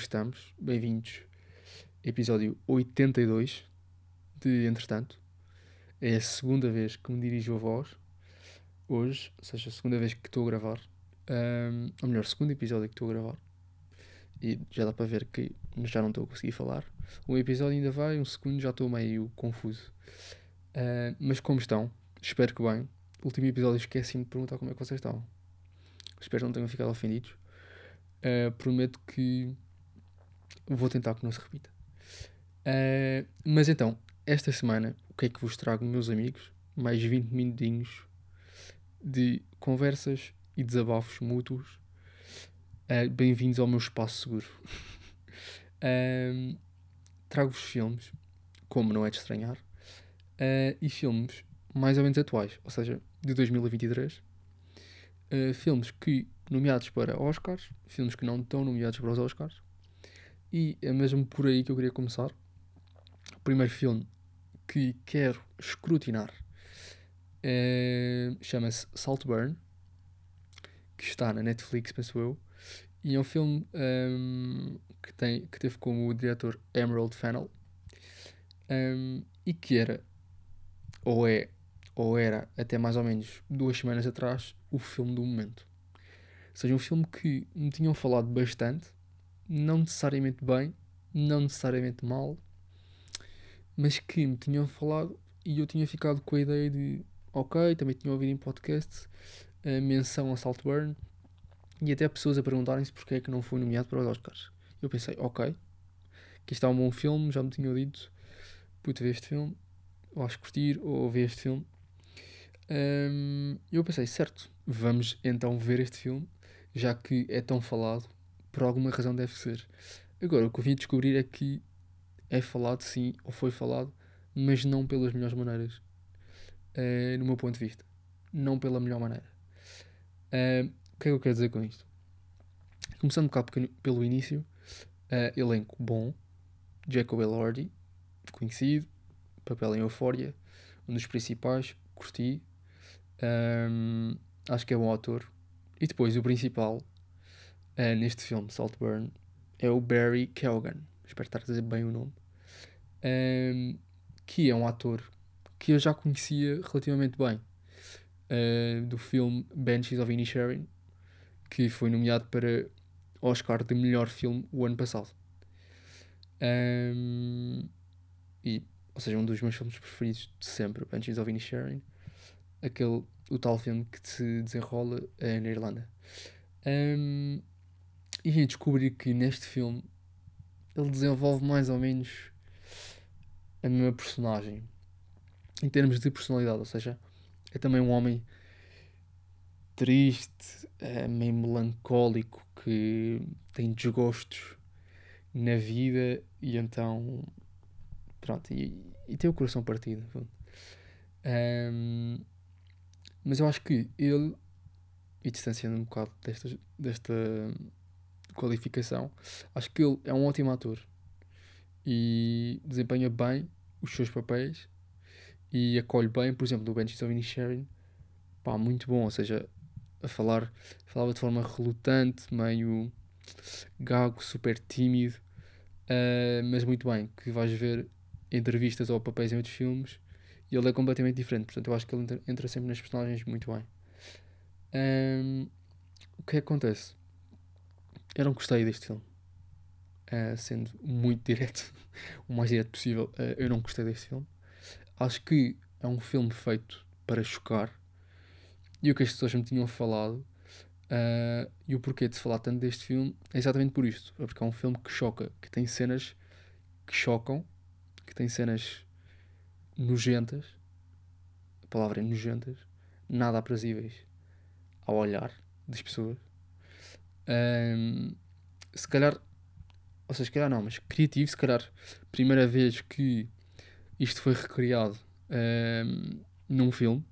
estamos? Bem-vindos. Episódio 82 de Entretanto. É a segunda vez que me dirijo a voz hoje, ou seja, a segunda vez que estou a gravar. Um, ou melhor, segundo episódio que estou a gravar. E já dá para ver que já não estou a conseguir falar. Um episódio ainda vai, um segundo já estou meio confuso. Uh, mas como estão? Espero que bem. último episódio esqueci-me de perguntar como é que vocês estão. Espero que não tenham ficado ofendidos. Uh, prometo que vou tentar que não se repita. Uh, mas então, esta semana, o que é que vos trago, meus amigos? Mais 20 minutinhos de conversas e desabafos mútuos. Uh, Bem-vindos ao meu espaço seguro. Trago-vos filmes, como não é de estranhar, e filmes mais ou menos atuais, ou seja, de 2023. filmes que nomeados para Oscars, filmes que não estão nomeados para os Oscars. E é mesmo por aí que eu queria começar. O primeiro filme que quero escrutinar é, chama-se Saltburn, que está na Netflix, penso eu. E é um filme um, que, tem, que teve como diretor Emerald Fennell um, e que era, ou é, ou era até mais ou menos duas semanas atrás, o filme do momento seja, um filme que me tinham falado bastante, não necessariamente bem, não necessariamente mal, mas que me tinham falado e eu tinha ficado com a ideia de ok, também tinha ouvido em podcast a menção a Saltburn e até pessoas a perguntarem-se porque é que não foi nomeado para os Oscars. Eu pensei, ok, que está é um bom filme, já me tinham dito, puta, ver este filme, ou acho curtir, ou ver este filme. Um, eu pensei, certo, vamos então ver este filme já que é tão falado, por alguma razão deve ser. Agora, o que eu vim descobrir é que é falado sim, ou foi falado, mas não pelas melhores maneiras. Uh, no meu ponto de vista. Não pela melhor maneira. Uh, o que é que eu quero dizer com isto? Começando um bocado pelo início, uh, elenco bom, Jacob Elordi, conhecido, papel em Eufória, um dos principais, curti. Um, acho que é bom ator, e depois o principal uh, neste filme, Saltburn, é o Barry Keoghan. Espero estar a dizer bem o nome. Ehm, que é um ator que eu já conhecia relativamente bem. Uh, do filme Banshees of Inisherin, que foi nomeado para Oscar de melhor filme o ano passado. Ehm, e, ou seja, um dos meus filmes preferidos de sempre, Banshees of Inisherin. Aquele o tal filme que se desenrola uh, na Irlanda. Um, e vim descobrir que neste filme ele desenvolve mais ou menos a mesma personagem em termos de personalidade, ou seja, é também um homem triste, é meio melancólico, que tem desgostos na vida e então pronto, e, e tem o coração partido. Um, mas eu acho que ele, e distanciando um bocado desta, desta qualificação, acho que ele é um ótimo ator e desempenha bem os seus papéis e acolhe bem, por exemplo, no Benches of Inisherin, pá, muito bom, ou seja, a falar, falava de forma relutante, meio gago, super tímido, uh, mas muito bem, que vais ver entrevistas ou papéis em outros filmes e ele é completamente diferente. Portanto, eu acho que ele entra, entra sempre nas personagens muito bem. Um, o que é que acontece? Eu não gostei deste filme. Uh, sendo muito direto, o mais direto possível, uh, eu não gostei deste filme. Acho que é um filme feito para chocar. E o que as pessoas me tinham falado uh, e o porquê de se falar tanto deste filme é exatamente por isto. É porque é um filme que choca, que tem cenas que chocam, que tem cenas nojentas, a palavra é nojentas, nada aprazíveis ao olhar das pessoas. Um, se calhar, ou seja, se calhar não, mas criativo, se calhar, primeira vez que isto foi recriado um, num filme.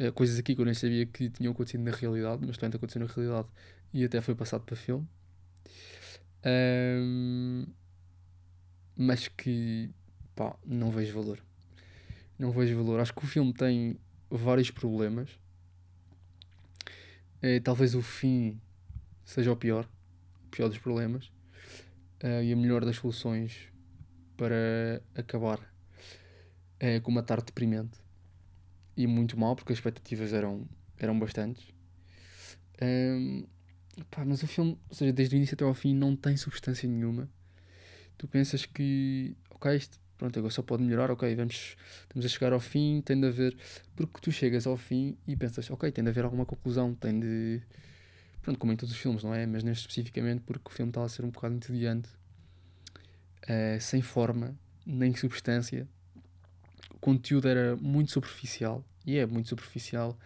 Uh, coisas aqui que eu nem sabia que tinham acontecido na realidade, mas também aconteceu na realidade e até foi passado para filme. Um, mas que pá, não vejo valor. Não vejo valor. Acho que o filme tem vários problemas. É, talvez o fim seja o pior. pior dos problemas uh, e a melhor das soluções para acabar uh, com uma tarde deprimente e muito mal, porque as expectativas eram, eram bastantes. Um, pá, mas o filme, ou seja, desde o início até ao fim, não tem substância nenhuma. Tu pensas que, ok, isto pronto, agora só pode melhorar, ok, vamos, estamos a chegar ao fim, tem de haver. Porque tu chegas ao fim e pensas, ok, tem de haver alguma conclusão, tem de. Pronto, como em todos os filmes, não é? Mas neste especificamente porque o filme está a ser um bocado entediante, uh, sem forma, nem substância. O conteúdo era muito superficial, e é muito superficial.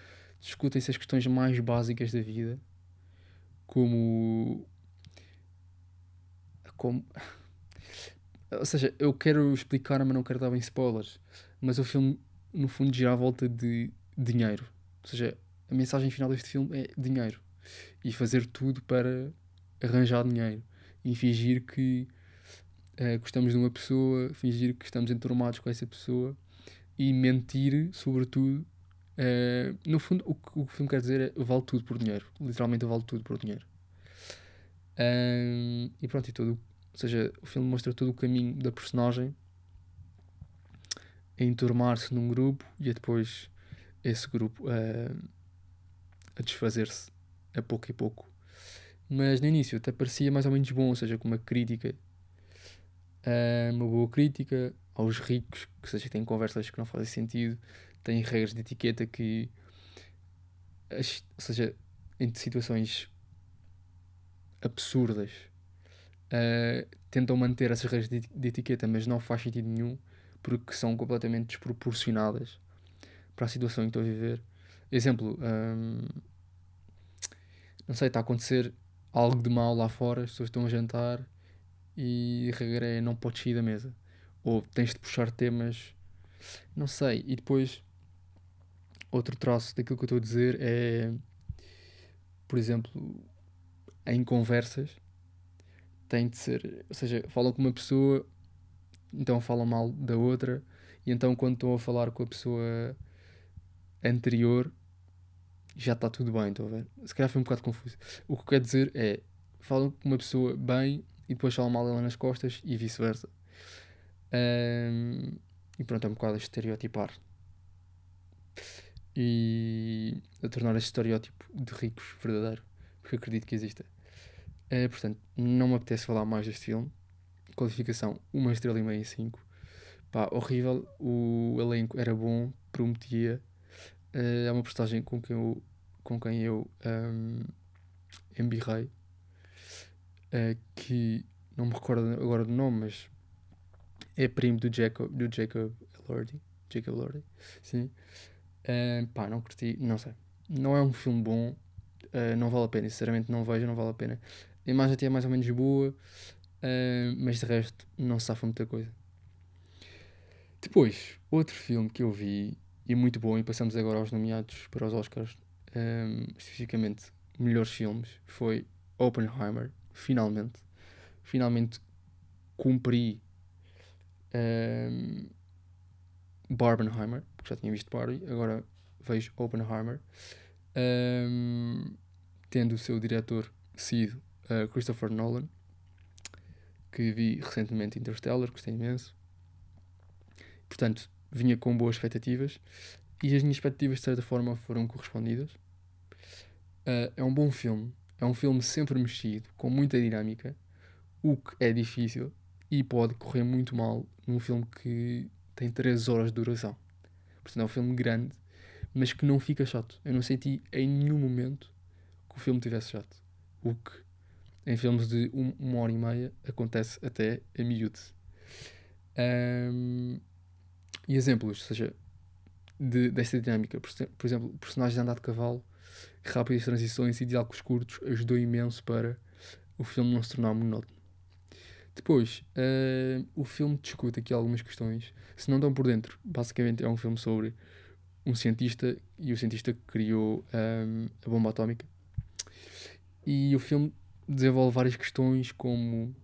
Discutem-se as questões mais básicas da vida, como. como ou seja, eu quero explicar, mas não quero dar bem spoilers. Mas o filme, no fundo, gira à volta de dinheiro. Ou seja, a mensagem final deste filme é dinheiro. E fazer tudo para arranjar dinheiro. E fingir que uh, gostamos de uma pessoa, fingir que estamos enturmados com essa pessoa. E mentir, sobretudo. Uh, no fundo, o que o filme quer dizer é vale tudo por dinheiro. Literalmente, vale tudo por dinheiro. Um, e pronto, e todo ou seja, o filme mostra todo o caminho da personagem a enturmar-se num grupo e a depois esse grupo a, desfazer-se a pouco e pouco. Mas no início até parecia mais ou menos bom, ou seja, com uma crítica, uma boa crítica aos ricos, que seja, têm conversas que não fazem sentido, têm regras de etiqueta que, ou seja, entre situações absurdas uh, tentam manter essas regras de, de, etiqueta, mas não faz sentido nenhum porque são completamente desproporcionadas para a situação em que estou a viver. Exemplo, um, não sei, está a acontecer algo de mal lá fora, as pessoas estão a jantar e a regra é não podes sair da mesa. Ou tens de puxar temas, não sei. E depois, outro traço daquilo que eu estou a dizer é, por exemplo, em conversas, tem de ser, ou seja, falam com uma pessoa, então falam mal da outra, e então quando estão a falar com a pessoa anterior, já está tudo bem, estão a ver? Se calhar foi um bocado confuso. O que quer dizer é, falam com uma pessoa bem e depois falam mal dela nas costas e vice-versa. Um, e pronto, é um bocado a estereotipar. E a tornar este estereótipo de ricos verdadeiro, porque acredito que exista. Uh, portanto, não me apetece falar mais deste filme. Qualificação: uma estrela e meia e cinco. Pá, horrível. O elenco era bom, prometia. É uma postagem com quem eu, com quem eu um, embirrei. Uh, que não me recordo agora do nome, mas é primo do Jacob, do Jacob Elordi. Jacob Elordi, sim. Pá, não curti, não sei. Não é um filme bom, uh, não vale a pena. Sinceramente, não vejo, não vale a pena. A imagem até é mais ou menos boa, uh, mas de resto não se safa muita coisa. Depois, outro filme que eu vi e muito bom, e passamos agora aos nomeados para os Oscars, um, ehm, especificamente melhores filmes, foi Oppenheimer, finalmente. Finalmente cumpri um, ehm, Barbenheimer, porque já tinha visto Barbie, agora vejo Oppenheimer, um, tendo o seu diretor sido uh, Christopher Nolan, que vi recentemente Interstellar, gostei imenso. Portanto, vinha com boas expectativas e as minhas expectativas de certa forma foram correspondidas. Uh, é um bom filme, é um filme sempre mexido, com muita dinâmica, o que é difícil e pode correr muito mal num filme que tem 3 horas de duração. Portanto, é um filme grande, mas que não fica chato. Eu não senti em nenhum momento que o filme tivesse chato. O que em filmes de um, uma hora e meia acontece até a miúde. Um, e exemplos, ou seja, de, desta dinâmica. Por, por exemplo, personagens de andar de cavalo, rápidas transições e diálogos curtos ajudou imenso para o filme não se tornar monótono. Depois, uh, o filme discute aqui algumas questões. Se não estão por dentro, basicamente é um filme sobre um cientista e o cientista que criou um, a bomba atómica. E o filme desenvolve várias questões como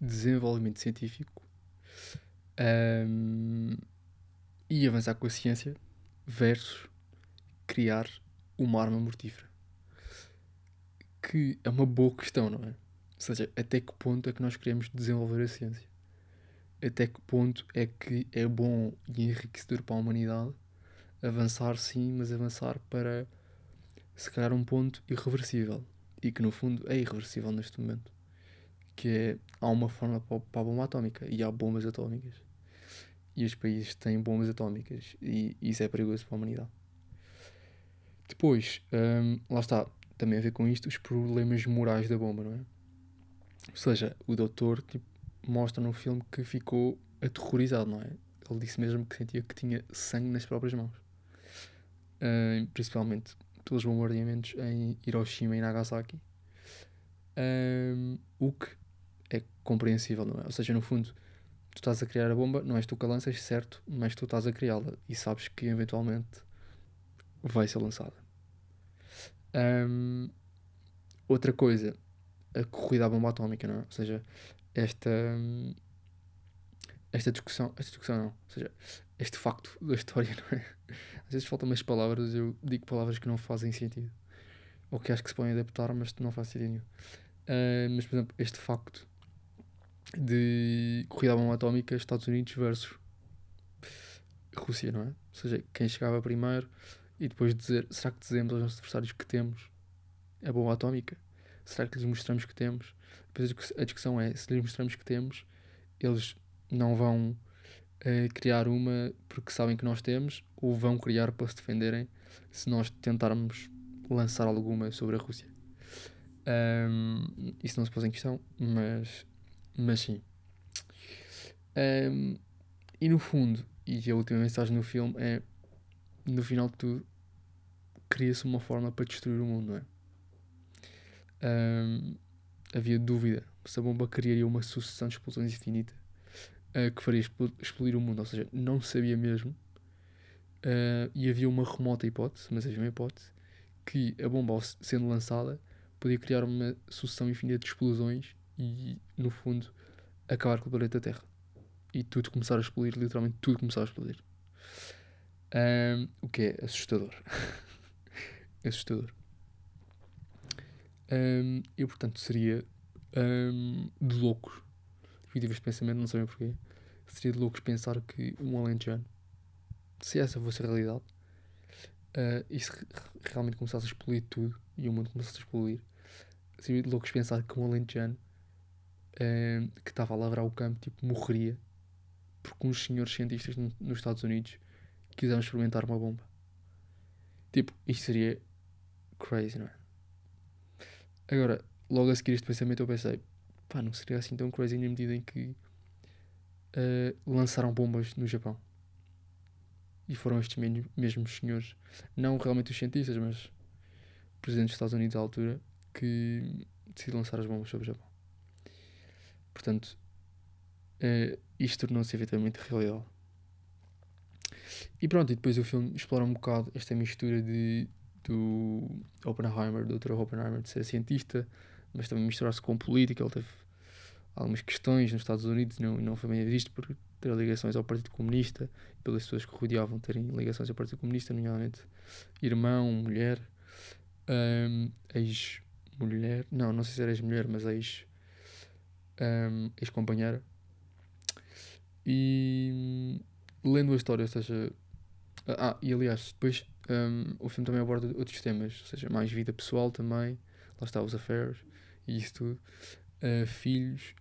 desenvolvimento científico um, e avançar com a ciência versus criar uma arma mortífera. que é uma boa questão, não é? Ou seja, até que ponto é que nós queremos desenvolver a ciência? Até que ponto é que é bom e enriquecedor para a humanidade avançar, sim, mas avançar para se calhar um ponto irreversível e que no fundo é irreversível neste momento que é há uma forma para a bomba atómica e há bombas atómicas e os países têm bombas atómicas e isso é perigoso para a humanidade depois, hum, lá está, também a ver com isto os problemas morais da bomba, não é? Ou seja, o doutor tipo, mostra no filme que ficou aterrorizado, não é? Ele disse mesmo que sentia que tinha sangue nas próprias mãos. Uh, principalmente pelos bombardeamentos em Hiroshima e Nagasaki. Um, o que é compreensível, não é? Ou seja, no fundo, tu estás a criar a bomba, não és tu que a lanças, certo, mas tu estás a criá-la e sabes que eventualmente vai ser lançada. Um, outra coisa, a corrida à bomba atómica, não é? Ou seja, esta. Esta discussão, esta discussão não, ou seja, este facto da história, não é? Às vezes faltam umas palavras, eu digo palavras que não fazem sentido, ou que acho que se podem adaptar, mas não faz sentido nenhum. Uh, mas, por exemplo, este facto de corrida à bomba atómica Estados Unidos versus Rússia, não é? Ou seja, quem chegava primeiro e depois dizer: será que dizemos aos nossos adversários que temos a bomba atómica? Será que lhes mostramos que temos? Depois a discussão é: se lhes mostramos que temos, eles não vão uh, criar uma porque sabem que nós temos, ou vão criar para se defenderem se nós tentarmos lançar alguma sobre a Rússia. Um, isso não se pôs em questão, mas, mas sim. Um, e no fundo, e a última mensagem no filme é: no final de tudo, cria-se uma forma para destruir o mundo, não é? Um, havia dúvida se a bomba criaria uma sucessão de explosões infinita uh, que faria explodir o mundo, ou seja, não sabia mesmo. Uh, e havia uma remota hipótese, mas havia uma hipótese, que a bomba, sendo lançada, podia criar uma sucessão infinita de explosões e, no fundo, acabar com o planeta Terra. E tudo começar a explodir, literalmente tudo começar a explodir. Um, o que é assustador. assustador. Um, eu, portanto, seria um, de loucos. Tive este pensamento, não sabem porquê. Seria de loucos pensar que um alentejano, se essa fosse a realidade, uh, e se realmente começasse a explodir tudo e o mundo começasse a explodir, seria de loucos pensar que um alentejano uh, que estava a lavrar o campo tipo, morreria porque uns senhores cientistas nos Estados Unidos quiseram experimentar uma bomba. Tipo, isto seria crazy, não é? Agora, logo a seguir este pensamento eu pensei, pá, não seria assim tão crazy na medida em que uh, lançaram bombas no Japão. E foram estes mesmos senhores, não realmente os cientistas, mas o presidente dos Estados Unidos à altura, que decidiu lançar as bombas sobre o Japão. Portanto, uh, isto tornou-se efetivamente realidade. E pronto, e depois o filme explora um bocado esta mistura de do Oppenheimer, do Dr. Oppenheimer, de ser cientista, mas também misturar-se com política. Ele teve algumas questões nos Estados Unidos, não, não foi bem visto por ter ligações ao Partido Comunista, pelas pessoas que rodeavam terem ligações ao Partido Comunista, nomeadamente irmão, mulher, um, ex-mulher, não, não sei se era ex-mulher, mas ex, um, ex-companheira. E lendo a história, ou seja, ah, e aliás, depois um, o filme também aborda outros temas, ou seja, mais vida pessoal também, lá está os affairs e isso tudo, uh, filhos,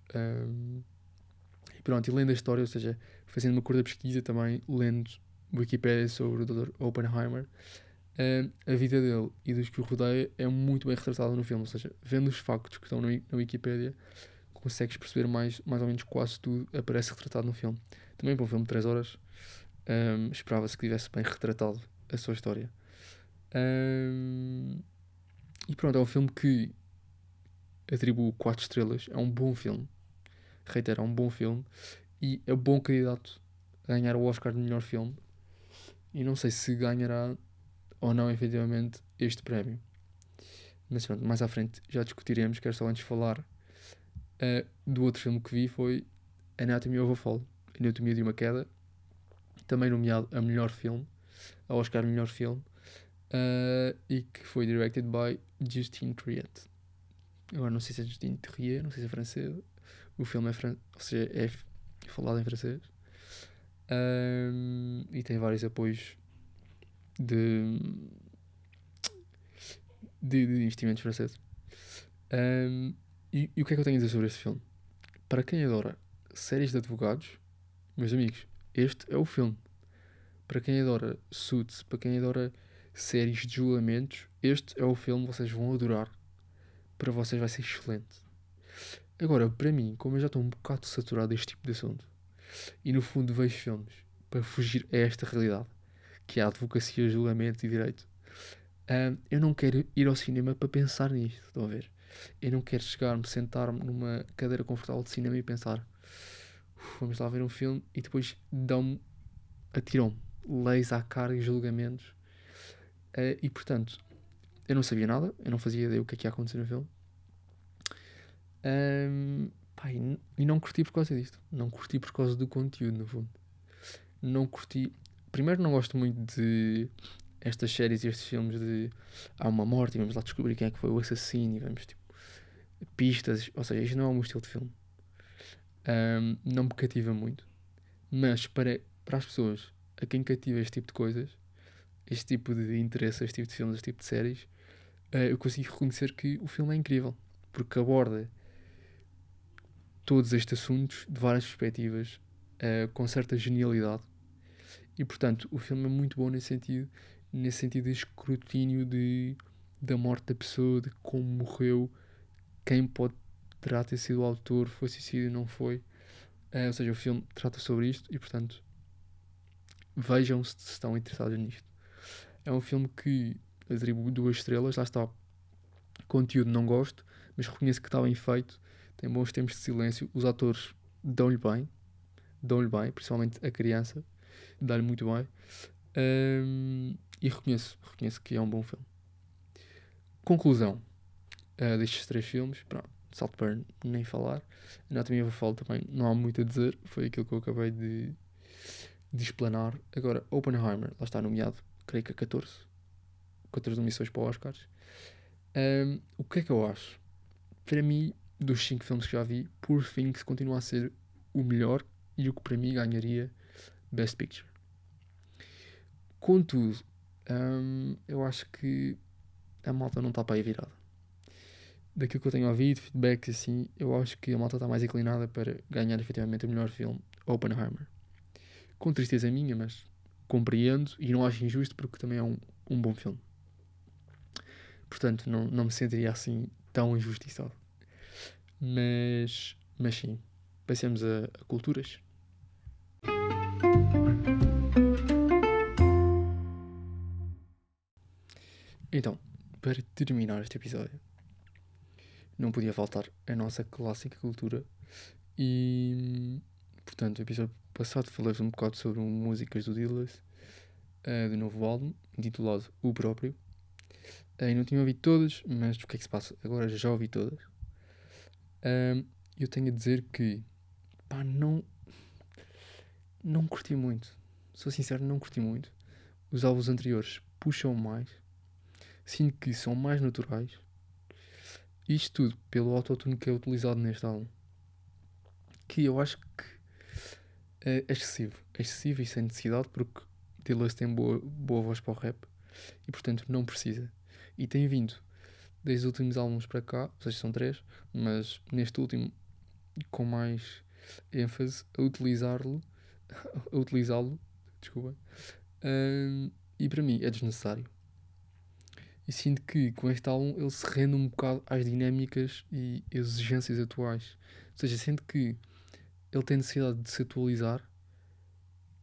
e pronto, e lendo a história, ou seja, fazendo uma curta pesquisa também, lendo Wikipedia sobre o Dr. Oppenheimer, uh, a vida dele e dos que o rodeia é muito bem retratada no filme, ou seja, vendo os factos que estão na, na Wikipedia, consegues perceber mais, mais ou menos quase tudo aparece retratado no filme. Também para um filme de 3 horas, um, esperava-se que tivesse bem retratado a sua história. Um, e pronto, é um filme que atribuo 4 estrelas. É um bom filme. Reitero, é um bom filme. E é bom candidato a ganhar o Oscar de melhor filme. E não sei se ganhará ou não, efetivamente, este prémio. Mas pronto, mais à frente já discutiremos. Quero só antes falar uh, do outro filme que vi. Foi Anatomy of a Fall. Anatomia de uma Queda. Também nomeado a melhor filme ao Oscar Melhor Filme uh, e que foi directed by Justine Triet. Agora não sei se é Justine Terrier, não sei se é francês. O filme é, fran... ou seja, é falado em francês. Um, e tem vários apoios de, de, de investimentos franceses. Um, e, e, o que é que eu tenho a dizer sobre este filme? Para quem adora séries de advogados, meus amigos, este é o filme. Para quem adora Suits, para quem adora séries de julgamentos, este é o filme, vocês vão adorar. Para vocês vai ser excelente. Agora, para mim, como eu já estou um bocado saturado deste tipo de assunto, e no fundo vejo filmes para fugir a esta realidade, que é a advocacia, julgamento e direito, um, eu não quero ir ao cinema para pensar nisto, estão a ver? Eu não quero chegar-me, sentar-me numa cadeira confortável de cinema e pensar vamos lá ver um filme e depois dão-me, atiram-me leis à cara e julgamentos. Uh, e portanto, eu não sabia nada, eu não fazia ideia o que é que ia acontecer no filme. Um, pá, e, e não curti por causa disto. Não curti por causa do conteúdo, no fundo. Não curti. Primeiro, não gosto muito de estas séries e estes filmes de há uma morte e vamos lá descobrir quem é que foi o assassino e vamos tipo pistas. Ou seja, isto não é o meu estilo de filme. Um, não me cativa muito. Mas para, para as pessoas a quem cativa este tipo de coisas, este tipo de interesse, este tipo de filmes, este tipo de séries, eu consigo reconhecer que o filme é incrível. Porque aborda todos estes assuntos de várias perspectivas, uh, com certa genialidade. E portanto, o filme é muito bom nesse sentido, nesse sentido de escrutínio de, da morte da pessoa, de como morreu, quem pode terá ter sido o autor, foi suicídio, não foi. Uh, ou seja, o filme trata sobre isto e portanto vejam se estão interessados nisto. É um filme que atribuo duas estrelas, lá está. Conteúdo não gosto, mas reconheço que está bem feito tem bons tempos de silêncio, os atores dão-lhe bem, dão-lhe bem, principalmente a criança, dá-lhe muito bem. Um, e reconheço, reconheço que é um bom filme. Conclusão uh, destes três filmes, pronto, Saltburn nem falar, Anatomia of a Fall também não há muito a dizer, foi aquilo que eu acabei de, de explanar. Agora, Oppenheimer, lá está nomeado, creio que a 14, 14 nomeações para Oscars. Um, o que é que eu acho? Para mim, dos 5 filmes que já vi, por fim, que continua a ser o melhor e o que para mim ganharia Best Picture. Contudo, hum, eu acho que a malta não está para aí virada. Daquilo que eu tenho ouvido, feedbacks assim, eu acho que a malta está mais inclinada para ganhar efetivamente o melhor filme, Oppenheimer. Com tristeza minha, mas compreendo e não acho injusto porque também é um, um bom filme. Portanto, não, não me sentiria assim tão injustiçado. Mas, mas sim, passemos a, a culturas. Então, para terminar este episódio, não podia faltar a nossa clássica cultura e, portanto, no episódio passado falei um bocado sobre músicas do Dillas, uh, do novo álbum, intitulado O Próprio. Uh, não tinha ouvido todas, mas o que é que se passa? Agora já ouvi todas. Um, eu tenho a dizer que pá, não não curti muito. Sou sincero, não curti muito. Os álbuns anteriores puxam mais. Sinto que são mais naturais. Isto tudo pelo autotune que é utilizado neste álbum. Que eu acho que é excessivo. É excessivo e sem necessidade porque Dylan tem boa, boa voz para o rap e portanto não precisa. E tem vindo desde os últimos álbuns para cá, ou seja, são três, mas neste último com mais ênfase a utilizá-lo, a utilizá-lo, desculpa, um, e para mim é desnecessário. E sinto que com este álbum ele se rende um bocado às dinâmicas e exigências atuais. Ou seja, sinto que ele tem necessidade de se atualizar,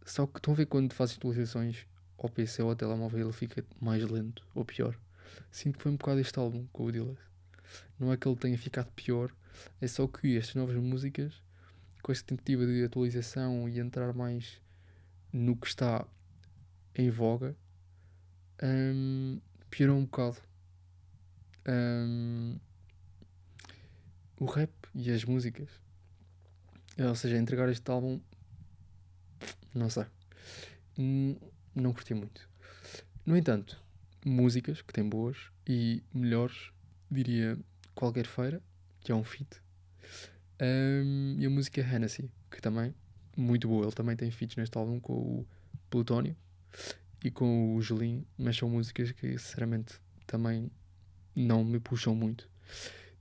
só que estão a ver quando faz atualizações ao PC ou ao telemóvel ele fica mais lento ou pior. Sinto que foi um bocado este álbum com o Dillas. Não é que ele tenha ficado pior, é só que estas novas músicas, com esta tentativa de atualização e entrar mais no que está em voga, um, piorou um bocado. Um, o rap e as músicas. Ou seja, entregar este álbum, não sei. Não curti muito. No entanto, músicas que têm boas e melhores, diria Qualquer Feira, que é um feat. Um, e a música Hennessy, que também muito boa. Ele também tem feats neste álbum com o Plutónio e com o Julinho, mas são músicas que sinceramente também não me puxam muito.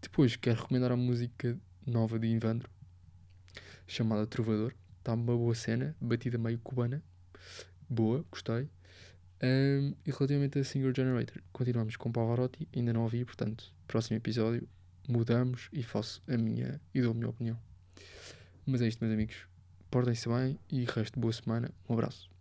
Depois quero recomendar a música nova de Invandro, chamada Trovador. Está uma boa cena, batida meio cubana. Boa, gostei. Um, e relativamente a Singer Generator, continuamos com Pavarotti, ainda não ouvi, portanto, próximo episódio mudamos e faço a minha e dou a minha opinião. Mas é isto, meus amigos. Portem-se bem e resto boa semana. Um abraço.